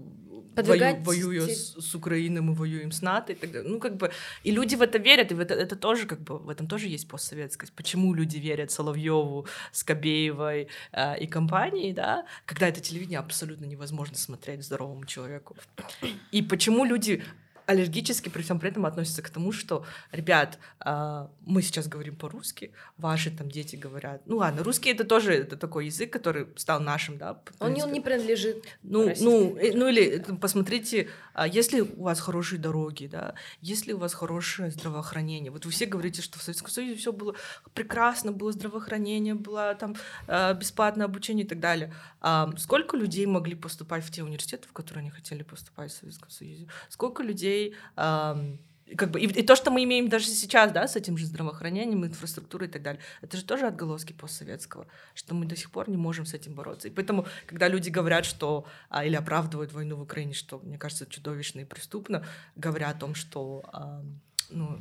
Подвигать вою, воюя с, с Украиной, мы воюем с НАТО и так далее. Ну, как бы, и люди в это верят, и в это, это тоже, как бы, в этом тоже есть постсоветскость. Почему люди верят Соловьеву, Скобеевой э, и компании, да, когда это телевидение абсолютно невозможно смотреть здоровому человеку. И почему почему люди аллергически при всем при этом относятся к тому, что, ребят, э, мы сейчас говорим по-русски, ваши там дети говорят, ну ладно, русский это тоже это такой язык, который стал нашим, да. Он, он не принадлежит. Ну, ну, э, ну или э, посмотрите, а если у вас хорошие дороги, да, если у вас хорошее здравоохранение, вот вы все говорите, что в Советском Союзе все было прекрасно, было здравоохранение, было там э, бесплатное обучение и так далее. А сколько людей могли поступать в те университеты, в которые они хотели поступать в Советском Союзе? Сколько людей людей как бы, и, и то, что мы имеем даже сейчас, да, с этим же здравоохранением, инфраструктурой и так далее, это же тоже отголоски постсоветского, что мы до сих пор не можем с этим бороться. И поэтому, когда люди говорят, что, а, или оправдывают войну в Украине, что, мне кажется, чудовищно и преступно, говоря о том, что, а, ну,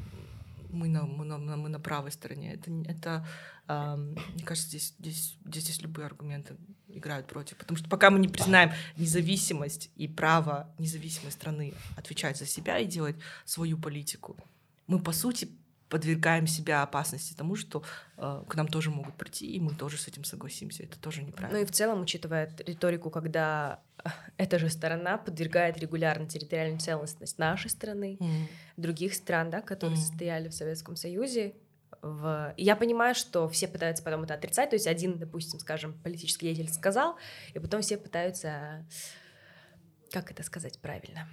мы на, мы на, мы на правой стороне. Это, это э, мне кажется, здесь, здесь, здесь, здесь любые аргументы играют против. Потому что пока мы не признаем независимость и право независимой страны отвечать за себя и делать свою политику, мы, по сути, подвергаем себя опасности тому, что э, к нам тоже могут прийти, и мы тоже с этим согласимся. Это тоже неправильно. Ну и в целом, учитывая риторику, когда эта же сторона подвергает регулярно территориальную целостность нашей страны, mm. других стран, да, которые mm. состояли в Советском Союзе. В... Я понимаю, что все пытаются потом это отрицать, то есть один, допустим, скажем, политический деятель сказал, и потом все пытаются, как это сказать правильно?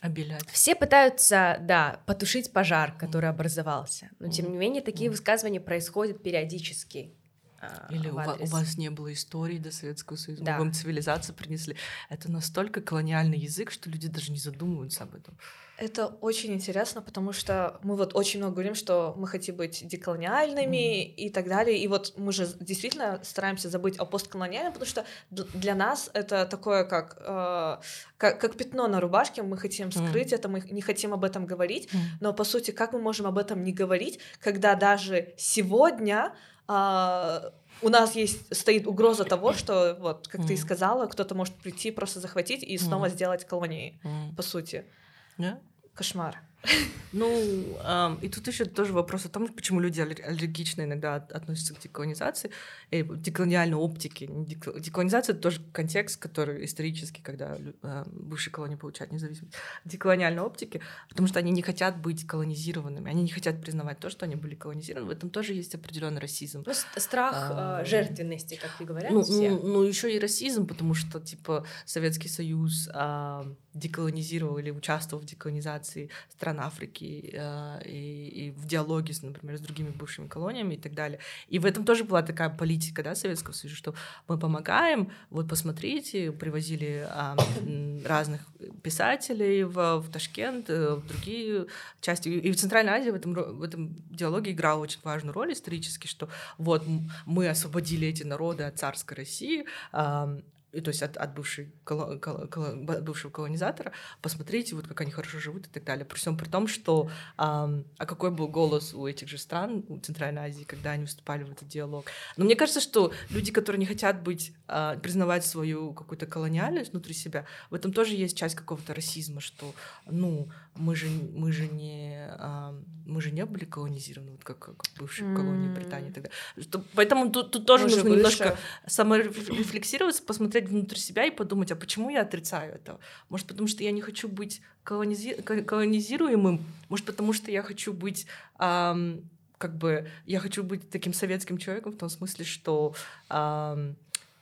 Обелять. Все пытаются, да, потушить пожар, который образовался. Но, тем не менее, такие высказывания происходят периодически. А, Или у вас, у вас не было истории до Советского Союза, да. вам цивилизацию принесли. Это настолько колониальный язык, что люди даже не задумываются об этом. Это очень интересно, потому что мы вот очень много говорим, что мы хотим быть деколониальными mm. и так далее. И вот мы же действительно стараемся забыть о постколониальном, потому что для нас это такое, как, э, как, как пятно на рубашке, мы хотим скрыть mm. это, мы не хотим об этом говорить. Mm. Но по сути, как мы можем об этом не говорить, когда даже сегодня а, у нас есть стоит угроза того, что вот, как mm. ты и сказала, кто-то может прийти просто захватить и снова mm. сделать колонии, mm. по сути. Yeah. Кошмар. Ну, э, и тут еще тоже вопрос о том, почему люди аллергично иногда относятся к деколонизации, и деколониальной оптике. Деколонизация — это тоже контекст, который исторически, когда э, бывшие колонии получают независимость, деколониальной оптики, потому что они не хотят быть колонизированными, они не хотят признавать то, что они были колонизированы. В этом тоже есть определенный расизм. Ну, страх а, э, жертвенности, как и говорят ну, все. Ну, ну, еще и расизм, потому что, типа, Советский Союз э, деколонизировал или участвовал в деколонизации стран Африки э, и, и в диалоге, с, например, с другими бывшими колониями и так далее. И в этом тоже была такая политика да, Советского Союза, что мы помогаем, вот посмотрите, привозили э, разных писателей в, в Ташкент, э, в другие части. И в Центральной Азии в этом, в этом диалоге играла очень важную роль исторически, что вот мы освободили эти народы от царской России, э, и то есть от, от, бывшей, коло, коло, бывшего колонизатора, посмотрите, вот как они хорошо живут и так далее. При всем при том, что а, а какой был голос у этих же стран, у Центральной Азии, когда они вступали в этот диалог. Но мне кажется, что люди, которые не хотят быть, а, признавать свою какую-то колониальность внутри себя, в этом тоже есть часть какого-то расизма, что, ну, мы же, мы же не, а, мы же не были колонизированы, вот как, как бывшие mm. колонии Британии. Что, поэтому тут, тут тоже мы нужно немножко саморефлексироваться, посмотреть внутрь себя и подумать, а почему я отрицаю это? Может, потому что я не хочу быть колонизи... колонизируемым? Может, потому что я хочу быть... Эм, как бы я хочу быть таким советским человеком в том смысле, что эм,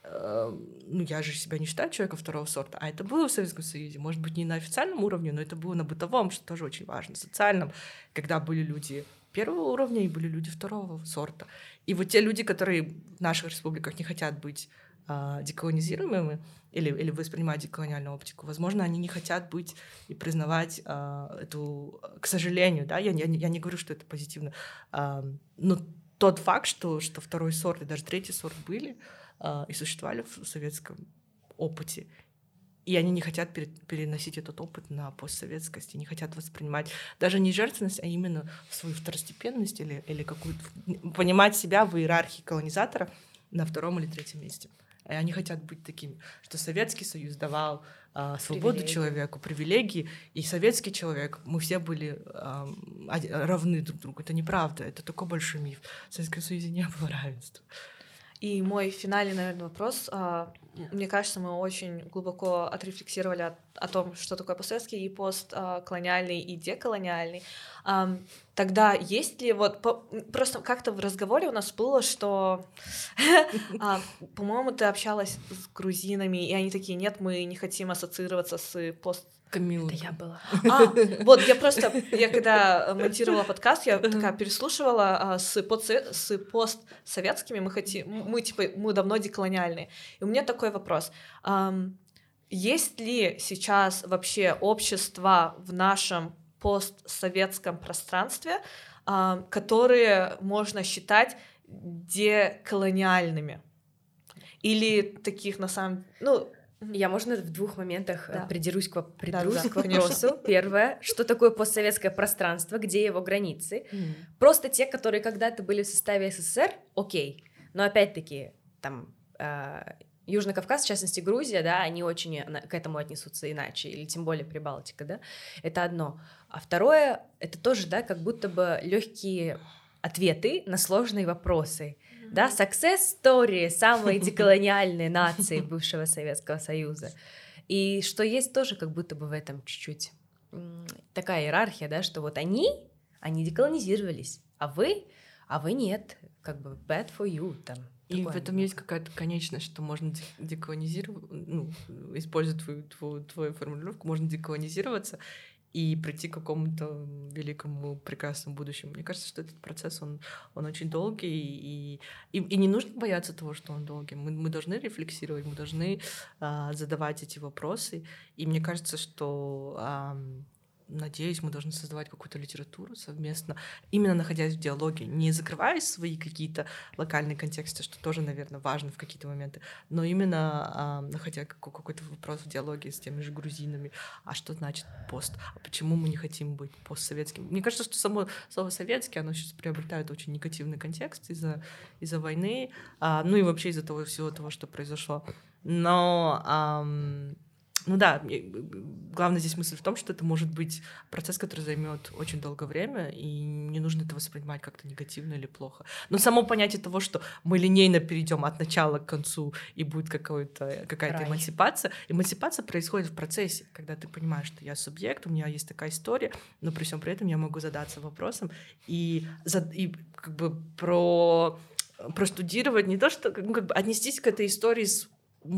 ну, я же себя не считаю человеком второго сорта, а это было в Советском Союзе, может быть, не на официальном уровне, но это было на бытовом, что тоже очень важно, социальном, когда были люди первого уровня и были люди второго сорта. И вот те люди, которые в наших республиках не хотят быть э, деколонизируемыми или, или воспринимать деколониальную оптику, возможно, они не хотят быть и признавать э, эту, к сожалению, да, я, я, я не говорю, что это позитивно, э, но тот факт, что, что второй сорт и даже третий сорт были, э, и существовали в советском опыте. И они не хотят переносить этот опыт на постсоветскость, и не хотят воспринимать даже не жертвенность, а именно свою второстепенность или, или какую-то... понимать себя в иерархии колонизатора на втором или третьем месте. И они хотят быть такими, что Советский Союз давал а, свободу привилегии. человеку, привилегии, и советский человек, мы все были а, равны друг другу. Это неправда, это такой большой миф. В Советском Союзе не было равенства. И мой финальный, наверное, вопрос. А, мне кажется, мы очень глубоко отрефлексировали о, о том, что такое постсоветский и постколониальный и деколониальный. Тогда есть ли вот просто как-то в разговоре у нас было, что, а, по-моему, ты общалась с грузинами, и они такие, нет, мы не хотим ассоциироваться с пост Камила. Это я была. А, вот, я просто, я когда монтировала подкаст, я такая переслушивала а, с, подсовет, с постсоветскими, мы хотим, мы типа, мы давно деколониальные. И у меня такой вопрос. Um, есть ли сейчас вообще общество в нашем постсоветском пространстве, а, которые можно считать деколониальными. Или таких на самом... Ну, я, можно, в двух моментах э, да. придерусь к, придерусь да, да, к вопросу. Первое, что такое постсоветское пространство, где его границы? Mm. Просто те, которые когда-то были в составе СССР, окей. Но опять-таки, там, э, Южный Кавказ, в частности Грузия, да, они очень к этому отнесутся иначе, или тем более Прибалтика, да, это одно. А второе, это тоже, да, как будто бы легкие ответы на сложные вопросы да, success story самой деколониальной нации бывшего Советского Союза. И что есть тоже как будто бы в этом чуть-чуть такая иерархия, да, что вот они, они деколонизировались, а вы, а вы нет, как бы bad for you там. И в этом есть какая-то конечность, что можно деколонизировать, ну, используя твою, твою, твою формулировку, можно деколонизироваться и прийти к какому-то великому прекрасному будущему. Мне кажется, что этот процесс, он, он очень долгий, и, и, и не нужно бояться того, что он долгий. Мы, мы должны рефлексировать, мы должны а, задавать эти вопросы. И мне кажется, что а, надеюсь, мы должны создавать какую-то литературу совместно, именно находясь в диалоге, не закрывая свои какие-то локальные контексты, что тоже, наверное, важно в какие-то моменты, но именно э, находя какой-то вопрос в диалоге с теми же грузинами, а что значит пост, а почему мы не хотим быть постсоветским. Мне кажется, что само слово советский, оно сейчас приобретает очень негативный контекст из-за из войны, э, ну и вообще из-за того всего того, что произошло. Но э, ну да, главная здесь мысль в том, что это может быть процесс, который займет очень долгое время, и не нужно это воспринимать как-то негативно или плохо. Но само понятие того, что мы линейно перейдем от начала к концу, и будет какая-то какая-то эмансипация. Эмансипация происходит в процессе, когда ты понимаешь, что я субъект, у меня есть такая история, но при всем при этом я могу задаться вопросом и, и как бы про простудировать, не то что ну, как бы отнестись к этой истории с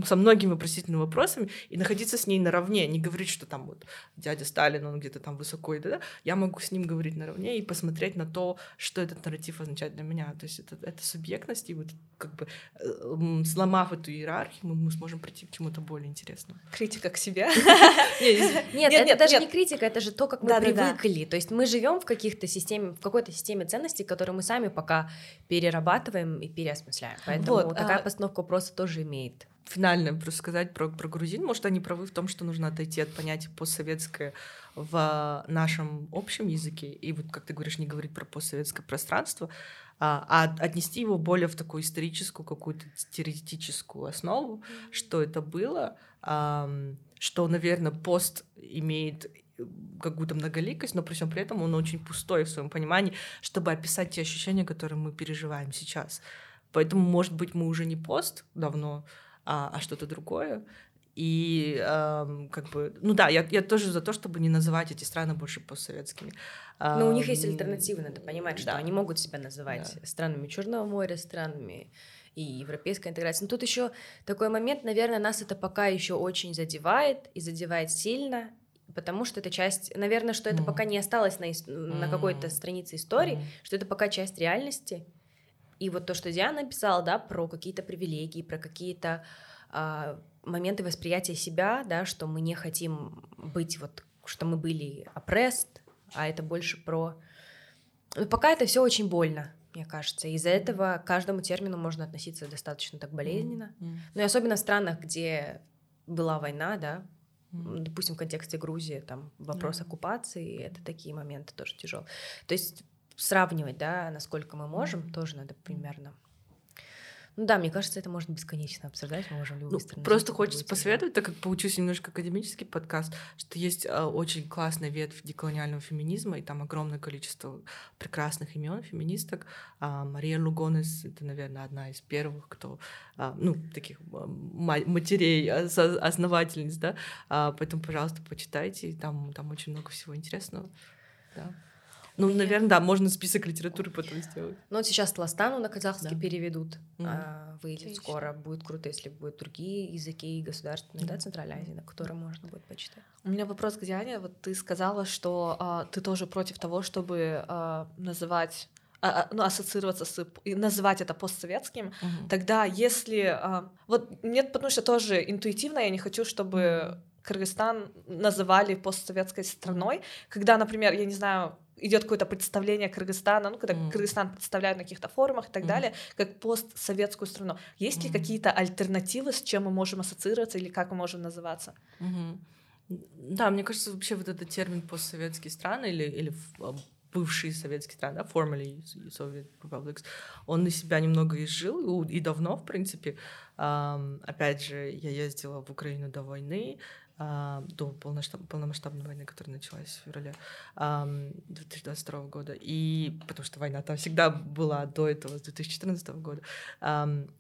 со многими вопросительными вопросами и находиться с ней наравне, не говорить, что там вот дядя Сталин, он где-то там высоко, и да, я могу с ним говорить наравне и посмотреть на то, что этот нарратив означает для меня. То есть это, это субъектность, и вот как бы э, сломав эту иерархию, мы, мы сможем прийти к чему-то более интересному. Критика к себе. Нет, это даже не критика, это же то, как мы привыкли. То есть мы живем в каких-то системе, в какой-то системе ценностей, которые мы сами пока перерабатываем и переосмысляем. Поэтому такая а постановка вопроса тоже имеет финально просто сказать про, про грузин. Может, они правы в том, что нужно отойти от понятия постсоветское в нашем общем языке. И вот, как ты говоришь, не говорить про постсоветское пространство, а, а отнести его более в такую историческую, какую-то теоретическую основу, что это было, что, наверное, пост имеет какую-то многоликость, но при всем при этом он очень пустой в своем понимании, чтобы описать те ощущения, которые мы переживаем сейчас. Поэтому, может быть, мы уже не пост давно, а, а что-то другое. И э, как бы, ну да, я, я тоже за то, чтобы не называть эти страны больше постсоветскими. Но у них есть альтернативы, надо понимать, что да. они могут себя называть да. странами Черного моря, странами и европейской интеграции. Но тут еще такой момент, наверное, нас это пока еще очень задевает и задевает сильно, потому что это часть, наверное, что это mm. пока не осталось на, на какой-то странице истории, mm. что это пока часть реальности, и вот то, что Диана написала, да, про какие-то привилегии, про какие-то а, моменты восприятия себя, да, что мы не хотим быть вот, что мы были oppressed, а это больше про... Но ну, пока это все очень больно, мне кажется. Из-за этого к каждому термину можно относиться достаточно так болезненно. Mm-hmm. Ну и особенно в странах, где была война, да, mm-hmm. допустим, в контексте Грузии, там вопрос mm-hmm. оккупации, это такие моменты тоже тяжелые. То есть сравнивать, да, насколько мы можем, тоже надо примерно. Ну да, мне кажется, это можно бесконечно обсуждать, мы можем любые ну, Просто хочется посоветовать, так как получился немножко академический подкаст, что есть э, очень классная ветвь деколониального феминизма, и там огромное количество прекрасных имен феминисток. Э, Мария Лугонес — это, наверное, одна из первых, кто, э, ну, таких матерей, основательниц, да, э, поэтому, пожалуйста, почитайте, там, там очень много всего интересного. Да. Ну, наверное, да, можно список литературы потом сделать. Ну, вот сейчас Ластану на казахский да. переведут, mm. а, выйдет Отлично. скоро. Будет круто, если будут другие языки государственные, mm. да, Центральной Азии, на которые можно будет почитать. У меня вопрос к Диане. Вот ты сказала, что а, ты тоже против того, чтобы а, называть а, а, ну, ассоциироваться с и называть это постсоветским, угу. тогда если а, вот нет, потому что тоже интуитивно я не хочу, чтобы Кыргызстан называли постсоветской страной, когда, например, я не знаю, идет какое-то представление Кыргызстана, ну, когда mm. Кыргызстан представляют на каких-то форумах и так mm. далее, как постсоветскую страну. Есть mm. ли какие-то альтернативы, с чем мы можем ассоциироваться или как мы можем называться? Mm-hmm. Да, мне кажется, вообще вот этот термин постсоветские страны или, или а, бывшие советские страны, да, formerly Soviet republics, он на себя немного изжил, и давно, в принципе. Опять же, я ездила в Украину до войны, до полномасштабной войны, которая началась в феврале 2022 года. И потому что война там всегда была до этого, с 2014 года.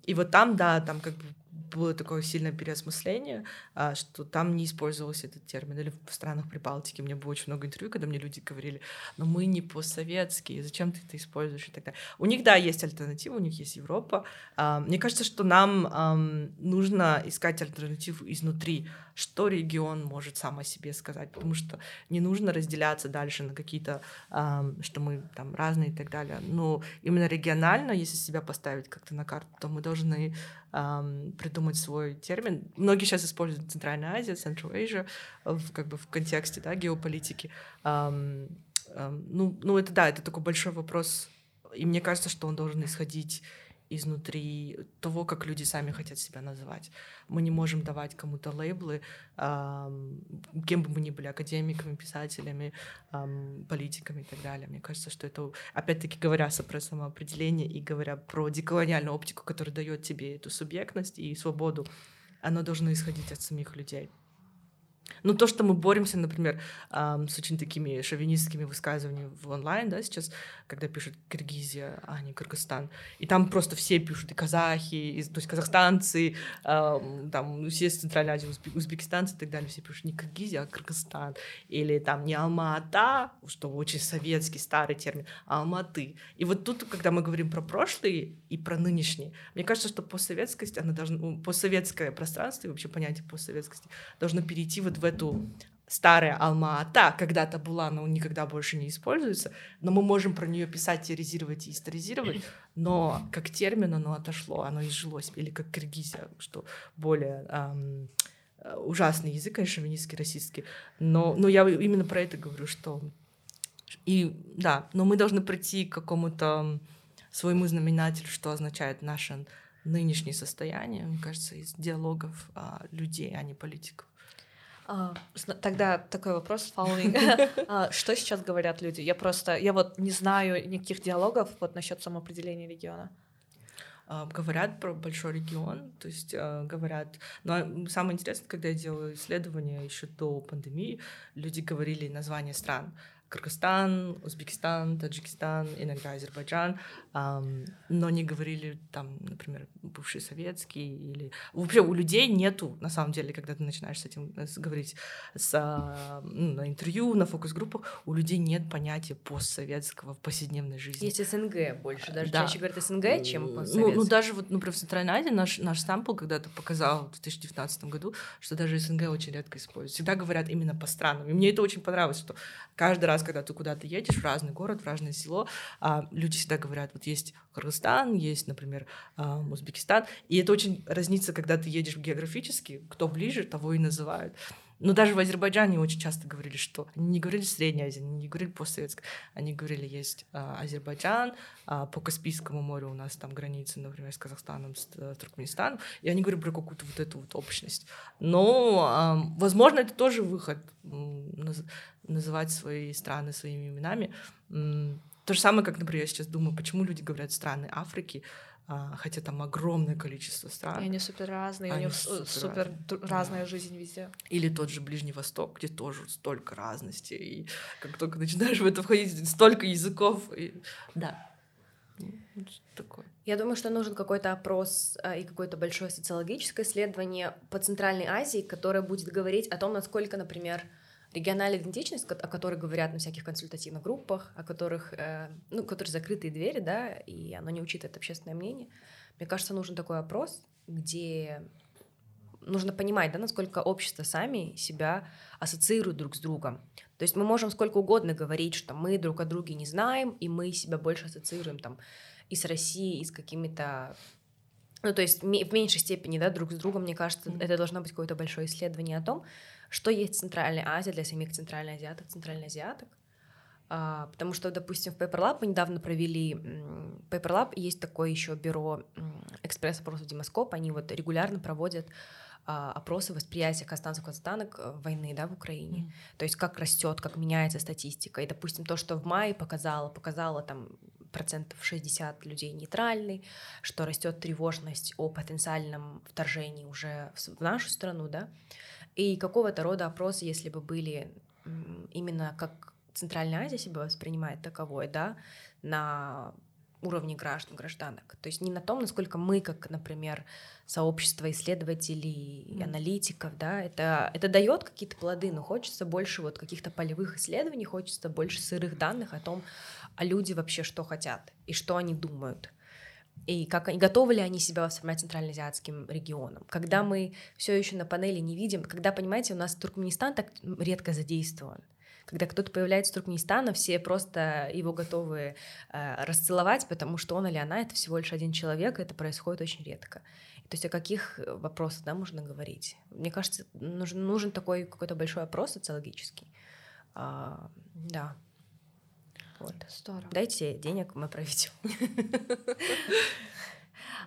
И вот там, да, там как бы было такое сильное переосмысление, а, что там не использовался этот термин. Или в странах Прибалтики мне было очень много интервью, когда мне люди говорили, но мы не постсоветские, зачем ты это используешь и так далее. У них, да, есть альтернатива, у них есть Европа. А, мне кажется, что нам нужно искать альтернативу изнутри, что регион может сам о себе сказать, потому что не нужно разделяться дальше на какие-то, что мы там разные и так далее. Но именно регионально, если себя поставить как-то на карту, то мы должны придумать свой термин. Многие сейчас используют Центральная Азия, Central Asia, в, как бы в контексте да, геополитики. Um, um, ну, ну, это да, это такой большой вопрос. И мне кажется, что он должен исходить изнутри того, как люди сами хотят себя называть. Мы не можем давать кому-то лейблы, эм, кем бы мы ни были, академиками, писателями, эм, политиками и так далее. Мне кажется, что это, опять-таки, говоря про самоопределение и говоря про деколониальную оптику, которая дает тебе эту субъектность и свободу, оно должно исходить от самих людей. Ну, то, что мы боремся, например, эм, с очень такими шовинистскими высказываниями в онлайн, да, сейчас, когда пишут Киргизия, а не Кыргызстан, и там просто все пишут, и казахи, и, то есть казахстанцы, эм, там, все из Центральной Азии, узбекистанцы и так далее, все пишут не Киргизия, а Кыргызстан, или там не Алма-Ата, что очень советский старый термин, а Алматы. И вот тут, когда мы говорим про прошлые и про нынешние, мне кажется, что постсоветскость, она должна, постсоветское пространство и вообще понятие постсоветскости должно перейти вот в эту старая Алма-Ата когда-то была, но никогда больше не используется, но мы можем про нее писать, теоризировать и историзировать, но как термин оно отошло, оно изжилось, или как Киргизия, что более эм, ужасный язык, конечно, шовинистский, расистский, но, но я именно про это говорю, что и да, но мы должны прийти к какому-то своему знаменателю, что означает наше нынешнее состояние, мне кажется, из диалогов а, людей, а не политиков. А, тогда такой вопрос, following. а, что сейчас говорят люди? Я просто, я вот не знаю никаких диалогов вот насчет самоопределения региона. Uh, говорят про большой регион, то есть говорят. Но самое интересное, когда я делала исследования еще до пандемии, люди говорили названия стран. Кыргызстан, Узбекистан, Таджикистан, иногда Азербайджан, эм, но не говорили там, например, бывший советский или вообще у людей нету на самом деле, когда ты начинаешь с этим с, говорить с, э, ну, на интервью, на фокус-группах, у людей нет понятия постсоветского в повседневной жизни. Есть СНГ больше, даже да. чаще говорят СНГ, чем постсоветский. Ну, ну даже вот, например, в Центральной Азии наш наш сампл когда-то показал в 2019 году, что даже СНГ очень редко используют. Всегда говорят именно по странам. И мне это очень понравилось, что каждый раз раз, когда ты куда-то едешь в разный город, в разное село, а, люди всегда говорят, вот есть Кыргызстан, есть, например, а, Узбекистан, и это очень разнится, когда ты едешь географически, кто ближе, того и называют. Но даже в Азербайджане очень часто говорили, что они не говорили Средняя Азия, они не говорили постсоветская, они говорили, есть а, Азербайджан, а, по Каспийскому морю у нас там границы, например, с Казахстаном, с, с Туркменистаном, и они говорили про какую-то вот эту вот общность. Но, а, возможно, это тоже выход наз, называть свои страны своими именами. То же самое, как, например, я сейчас думаю, почему люди говорят страны Африки, а, хотя там огромное количество стран. И они супер разные, они у них супер, супер разная да. жизнь везде. Или тот же Ближний Восток, где тоже столько разности, и как только начинаешь в это входить, столько языков, и... да. Ну, такое. Я думаю, что нужен какой-то опрос а, и какое-то большое социологическое исследование по Центральной Азии, которое будет говорить о том, насколько, например, региональная идентичность, о которой говорят на всяких консультативных группах, о которых, э, ну, которые закрытые двери, да, и оно не учитывает общественное мнение. Мне кажется, нужен такой опрос, где нужно понимать, да, насколько общество сами себя ассоциируют друг с другом. То есть мы можем сколько угодно говорить, что мы друг о друге не знаем, и мы себя больше ассоциируем там и с Россией, и с какими-то ну, то есть в меньшей степени, да, друг с другом, мне кажется, mm-hmm. это должно быть какое-то большое исследование о том, что есть Центральная Азия для самих центральных азиаток, центральноазиаток. А, потому что, допустим, в Paper мы недавно провели... Paper есть такое еще бюро экспресс-опросов Демоскоп, они вот регулярно проводят а, опросы восприятия казахстанцев казахстанок э, войны да, в Украине. Mm. То есть как растет, как меняется статистика. И, допустим, то, что в мае показало, показало там процентов 60 людей нейтральный, что растет тревожность о потенциальном вторжении уже в нашу страну, да, и какого-то рода опросы, если бы были именно как Центральная Азия себя воспринимает таковой, да, на уровне граждан, гражданок. То есть не на том, насколько мы, как, например, сообщество исследователей, mm. аналитиков, да, это, это дает какие-то плоды, но хочется больше вот каких-то полевых исследований, хочется больше сырых данных о том, а люди вообще что хотят и что они думают. И как они, готовы ли они себя воспринимать центральноазиатским регионом. Когда мы все еще на панели не видим, когда, понимаете, у нас Туркменистан так редко задействован, когда кто-то появляется из Туркменистана, все просто его готовы э, расцеловать, потому что он или она это всего лишь один человек, и это происходит очень редко. То есть о каких вопросах да, можно говорить? Мне кажется, нужен, нужен такой какой-то большой опрос социологический. А, да. Вот. Здорово. Дайте денег, мы проведем.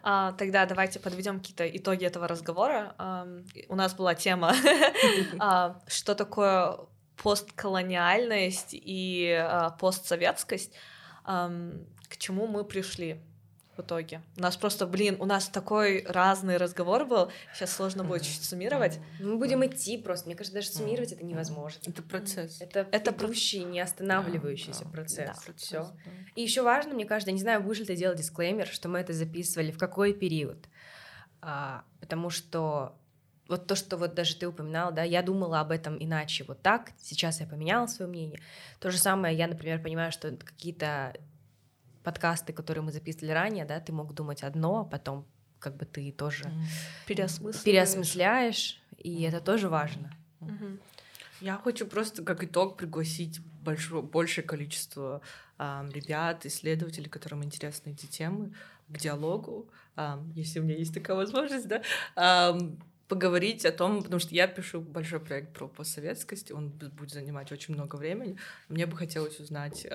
А, тогда давайте подведем какие-то итоги этого разговора. А, у нас была тема, а, что такое постколониальность и а, постсоветскость. А, к чему мы пришли? в итоге. У нас просто, блин, у нас такой разный разговор был, сейчас сложно будет чуть суммировать. Мы будем идти просто, мне кажется, даже суммировать это невозможно. Это процесс. Это, это идущий, не останавливающийся процесс. Да, Все. И еще важно, мне кажется, я не знаю, будешь ли ты делать дисклеймер, что мы это записывали, в какой период. А, потому что вот то, что вот даже ты упоминал, да, я думала об этом иначе, вот так, сейчас я поменяла свое мнение. То же самое я, например, понимаю, что какие-то подкасты, которые мы записывали ранее, да, ты мог думать одно, а потом как бы ты тоже переосмысляешь, переосмысляешь и это тоже важно. Я хочу просто как итог пригласить большое, большее количество э, ребят, исследователей, которым интересны эти темы, к диалогу, э, если у меня есть такая возможность, да, э, поговорить о том, потому что я пишу большой проект про постсоветскость, он будет занимать очень много времени. Мне бы хотелось узнать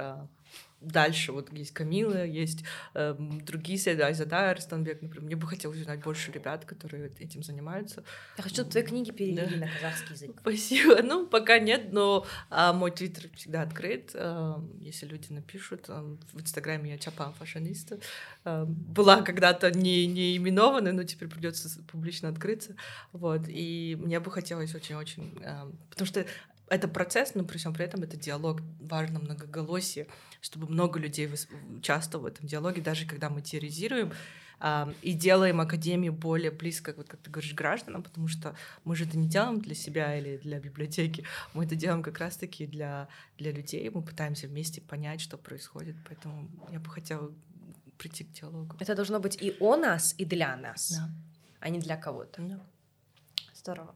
дальше. Вот есть Камила, есть э, другие исследователи, Айзада Арстанбек, например. Мне бы хотелось узнать больше ребят, которые этим занимаются. Я хочу, чтобы твои книги перевели да. на казахский язык. Спасибо. Ну, пока нет, но а, мой твиттер всегда открыт. А, если люди напишут, а, в инстаграме я Чапан Фашиниста. А, была когда-то не, не именованная, но теперь придется публично открыться. Вот. И мне бы хотелось очень-очень... А, потому что это процесс, но при всем при этом это диалог, важно многоголосие, чтобы много людей участвовало в этом диалоге, даже когда мы теоризируем э, и делаем академию более близко, вот как ты говоришь, гражданам, потому что мы же это не делаем для себя или для библиотеки, мы это делаем как раз-таки для, для людей, мы пытаемся вместе понять, что происходит, поэтому я бы хотела прийти к диалогу. Это должно быть и о нас, и для нас, да. а не для кого-то. Да. Здорово.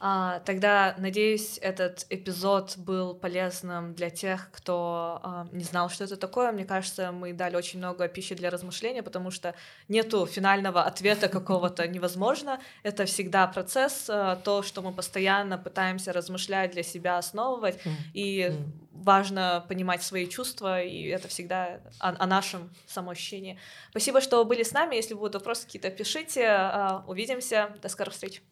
А, тогда, надеюсь, этот эпизод был полезным для тех, кто а, не знал, что это такое. Мне кажется, мы дали очень много пищи для размышления, потому что нету финального ответа какого-то невозможно. Это всегда процесс, а, то, что мы постоянно пытаемся размышлять для себя, основывать. И важно понимать свои чувства, и это всегда о, о нашем самоощущении. Спасибо, что были с нами. Если будут вопросы какие-то, пишите. А, увидимся. До скорых встреч.